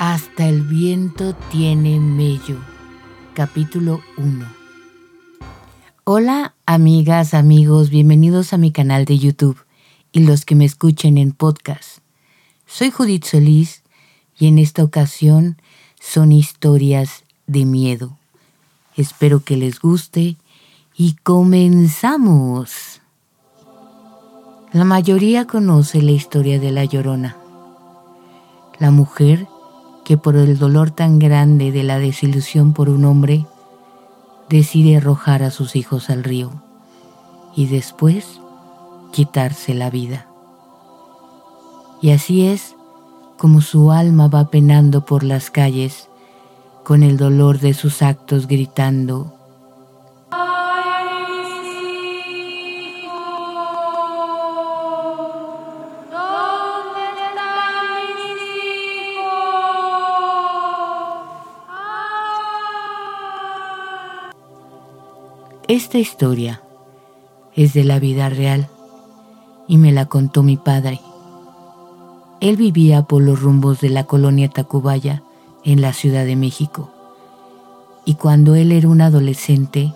Hasta el viento tiene mello. Capítulo 1. Hola amigas, amigos, bienvenidos a mi canal de YouTube y los que me escuchen en podcast. Soy Judith Solís y en esta ocasión son historias de miedo. Espero que les guste y comenzamos. La mayoría conoce la historia de La Llorona, la mujer que por el dolor tan grande de la desilusión por un hombre, decide arrojar a sus hijos al río y después quitarse la vida. Y así es como su alma va penando por las calles con el dolor de sus actos gritando, Esta historia es de la vida real y me la contó mi padre. Él vivía por los rumbos de la colonia Tacubaya en la Ciudad de México. Y cuando él era un adolescente,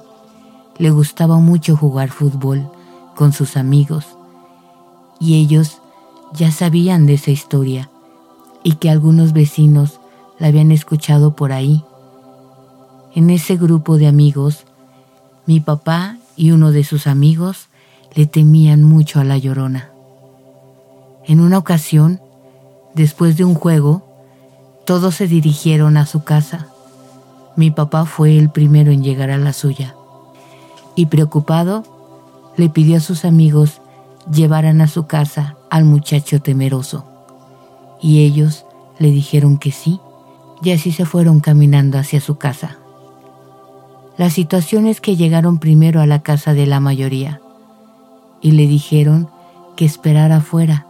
le gustaba mucho jugar fútbol con sus amigos. Y ellos ya sabían de esa historia y que algunos vecinos la habían escuchado por ahí. En ese grupo de amigos mi papá y uno de sus amigos le temían mucho a la llorona. En una ocasión, después de un juego, todos se dirigieron a su casa. Mi papá fue el primero en llegar a la suya y preocupado le pidió a sus amigos llevaran a su casa al muchacho temeroso. Y ellos le dijeron que sí, y así se fueron caminando hacia su casa. La situación es que llegaron primero a la casa de la mayoría y le dijeron que esperara afuera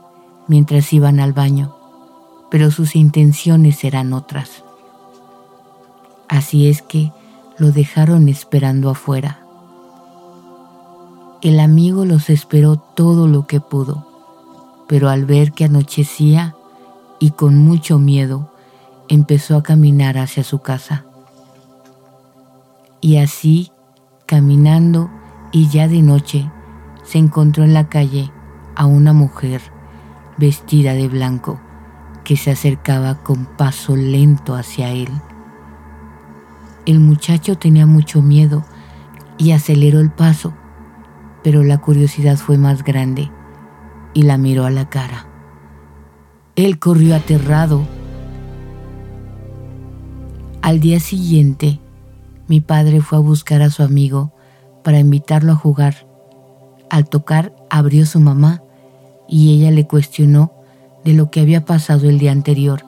mientras iban al baño, pero sus intenciones eran otras. Así es que lo dejaron esperando afuera. El amigo los esperó todo lo que pudo, pero al ver que anochecía y con mucho miedo, empezó a caminar hacia su casa. Y así, caminando y ya de noche, se encontró en la calle a una mujer vestida de blanco que se acercaba con paso lento hacia él. El muchacho tenía mucho miedo y aceleró el paso, pero la curiosidad fue más grande y la miró a la cara. Él corrió aterrado. Al día siguiente, mi padre fue a buscar a su amigo para invitarlo a jugar. Al tocar abrió su mamá y ella le cuestionó de lo que había pasado el día anterior,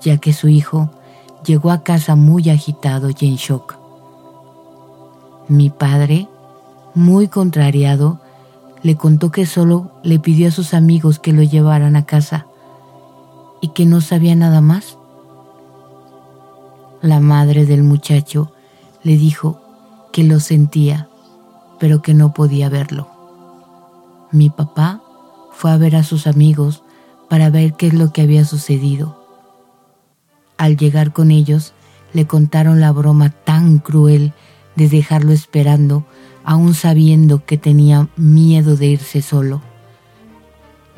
ya que su hijo llegó a casa muy agitado y en shock. Mi padre, muy contrariado, le contó que solo le pidió a sus amigos que lo llevaran a casa y que no sabía nada más. La madre del muchacho le dijo que lo sentía, pero que no podía verlo. Mi papá fue a ver a sus amigos para ver qué es lo que había sucedido. Al llegar con ellos, le contaron la broma tan cruel de dejarlo esperando, aún sabiendo que tenía miedo de irse solo.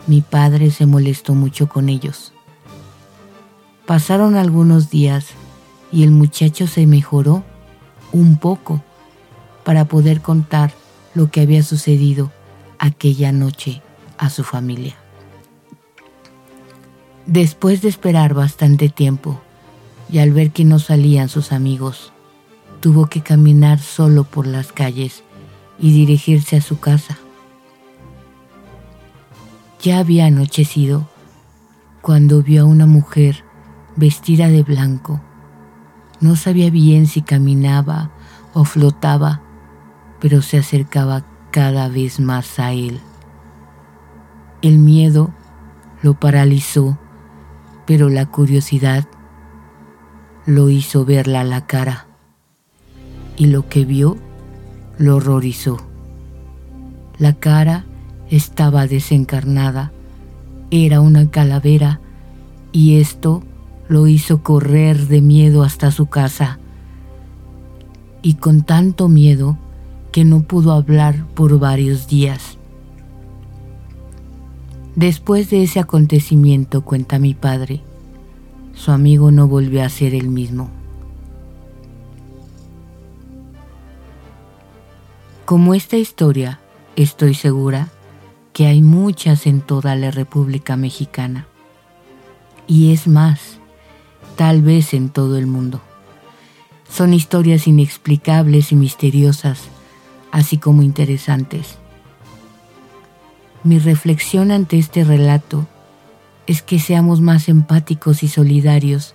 Mi padre se molestó mucho con ellos. Pasaron algunos días y el muchacho se mejoró un poco para poder contar lo que había sucedido aquella noche a su familia. Después de esperar bastante tiempo y al ver que no salían sus amigos, tuvo que caminar solo por las calles y dirigirse a su casa. Ya había anochecido cuando vio a una mujer vestida de blanco no sabía bien si caminaba o flotaba, pero se acercaba cada vez más a él. El miedo lo paralizó, pero la curiosidad lo hizo verla a la cara, y lo que vio lo horrorizó. La cara estaba desencarnada, era una calavera, y esto lo hizo correr de miedo hasta su casa y con tanto miedo que no pudo hablar por varios días. Después de ese acontecimiento, cuenta mi padre, su amigo no volvió a ser el mismo. Como esta historia, estoy segura que hay muchas en toda la República Mexicana. Y es más, tal vez en todo el mundo. Son historias inexplicables y misteriosas, así como interesantes. Mi reflexión ante este relato es que seamos más empáticos y solidarios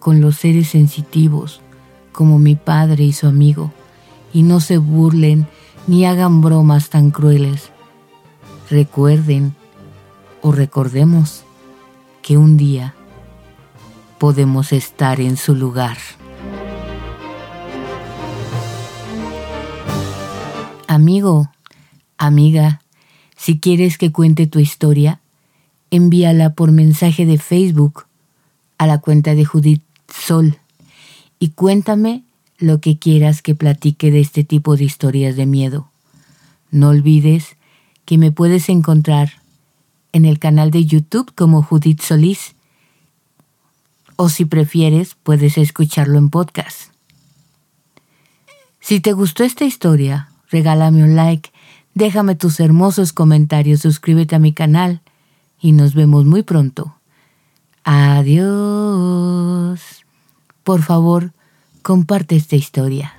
con los seres sensitivos, como mi padre y su amigo, y no se burlen ni hagan bromas tan crueles. Recuerden o recordemos que un día podemos estar en su lugar. Amigo, amiga, si quieres que cuente tu historia, envíala por mensaje de Facebook a la cuenta de Judith Sol y cuéntame lo que quieras que platique de este tipo de historias de miedo. No olvides que me puedes encontrar en el canal de YouTube como Judith Solís o si prefieres puedes escucharlo en podcast. Si te gustó esta historia, regálame un like, déjame tus hermosos comentarios, suscríbete a mi canal y nos vemos muy pronto. Adiós. Por favor, comparte esta historia.